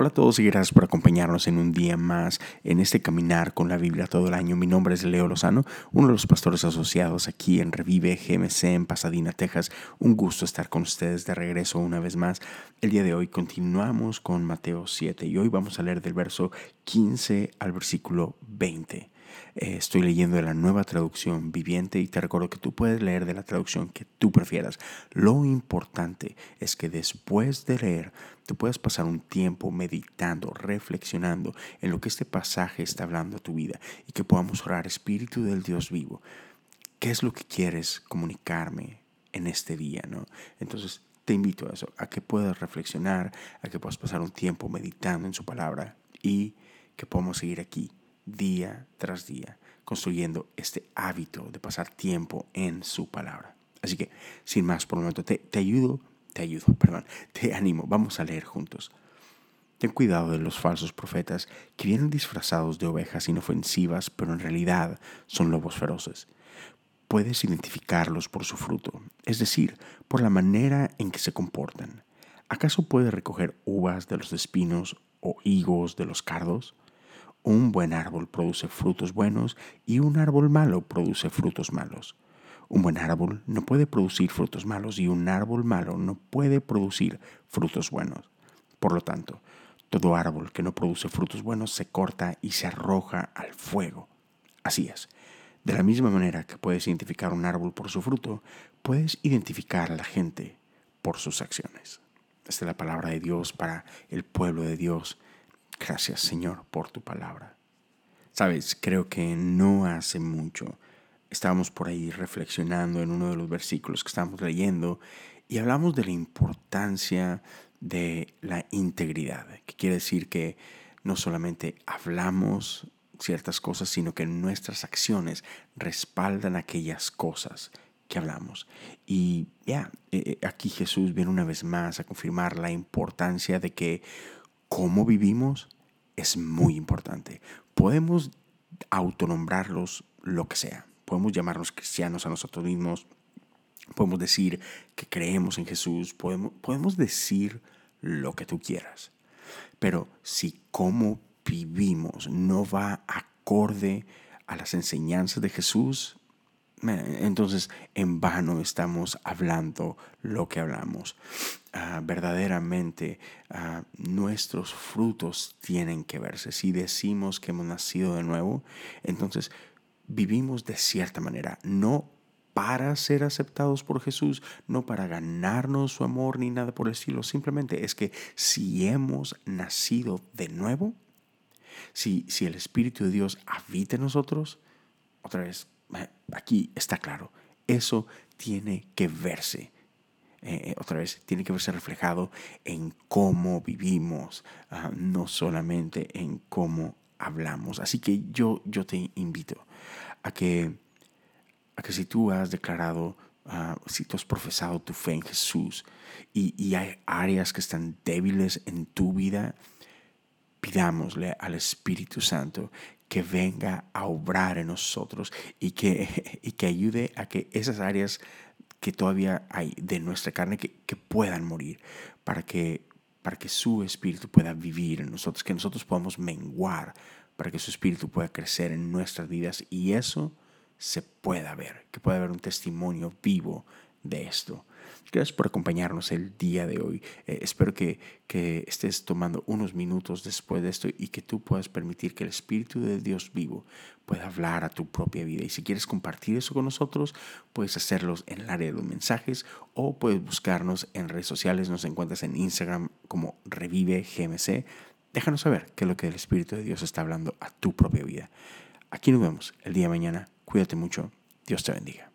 Hola a todos y gracias por acompañarnos en un día más en este caminar con la Biblia todo el año. Mi nombre es Leo Lozano, uno de los pastores asociados aquí en Revive GMC en Pasadena, Texas. Un gusto estar con ustedes de regreso una vez más. El día de hoy continuamos con Mateo 7 y hoy vamos a leer del verso 15 al versículo 20. Eh, estoy leyendo de la nueva traducción viviente y te recuerdo que tú puedes leer de la traducción que tú prefieras. Lo importante es que después de leer, tú puedas pasar un tiempo meditando, reflexionando en lo que este pasaje está hablando a tu vida y que podamos orar, Espíritu del Dios vivo. ¿Qué es lo que quieres comunicarme en este día? ¿no? Entonces, te invito a eso, a que puedas reflexionar, a que puedas pasar un tiempo meditando en su palabra y que podamos seguir aquí día tras día, construyendo este hábito de pasar tiempo en su palabra. Así que, sin más por el momento, te, te ayudo, te ayudo, perdón, te animo, vamos a leer juntos. Ten cuidado de los falsos profetas que vienen disfrazados de ovejas inofensivas, pero en realidad son lobos feroces. Puedes identificarlos por su fruto, es decir, por la manera en que se comportan. ¿Acaso puedes recoger uvas de los espinos o higos de los cardos? Un buen árbol produce frutos buenos y un árbol malo produce frutos malos. Un buen árbol no puede producir frutos malos y un árbol malo no puede producir frutos buenos. Por lo tanto, todo árbol que no produce frutos buenos se corta y se arroja al fuego. Así es. De la misma manera que puedes identificar un árbol por su fruto, puedes identificar a la gente por sus acciones. Esta es la palabra de Dios para el pueblo de Dios Gracias Señor por tu palabra. Sabes, creo que no hace mucho estábamos por ahí reflexionando en uno de los versículos que estábamos leyendo y hablamos de la importancia de la integridad, que quiere decir que no solamente hablamos ciertas cosas, sino que nuestras acciones respaldan aquellas cosas que hablamos. Y ya, eh, eh, aquí Jesús viene una vez más a confirmar la importancia de que cómo vivimos es muy importante. Podemos autonombrarlos lo que sea. Podemos llamarnos cristianos a nosotros mismos. Podemos decir que creemos en Jesús. Podemos, podemos decir lo que tú quieras. Pero si cómo vivimos no va acorde a las enseñanzas de Jesús, entonces en vano estamos hablando lo que hablamos. Ah, verdaderamente ah, nuestros frutos tienen que verse. Si decimos que hemos nacido de nuevo, entonces vivimos de cierta manera, no para ser aceptados por Jesús, no para ganarnos su amor ni nada por el estilo. Simplemente es que si hemos nacido de nuevo, si, si el Espíritu de Dios habita en nosotros, otra vez aquí está claro, eso tiene que verse. Eh, eh, otra vez, tiene que verse reflejado en cómo vivimos, ah, no solamente en cómo hablamos. Así que yo, yo te invito a que, a que si tú has declarado, ah, si tú has profesado tu fe en Jesús y, y hay áreas que están débiles en tu vida, pidámosle al Espíritu Santo que venga a obrar en nosotros y que, y que ayude a que esas áreas que todavía hay de nuestra carne que, que puedan morir para que, para que su espíritu pueda vivir en nosotros, que nosotros podamos menguar para que su espíritu pueda crecer en nuestras vidas y eso se pueda ver, que pueda haber un testimonio vivo de esto. Gracias por acompañarnos el día de hoy. Eh, espero que, que estés tomando unos minutos después de esto y que tú puedas permitir que el Espíritu de Dios vivo pueda hablar a tu propia vida. Y si quieres compartir eso con nosotros, puedes hacerlo en el área de los mensajes o puedes buscarnos en redes sociales. Nos encuentras en Instagram como Revive GMC. Déjanos saber qué es lo que el Espíritu de Dios está hablando a tu propia vida. Aquí nos vemos el día de mañana. Cuídate mucho. Dios te bendiga.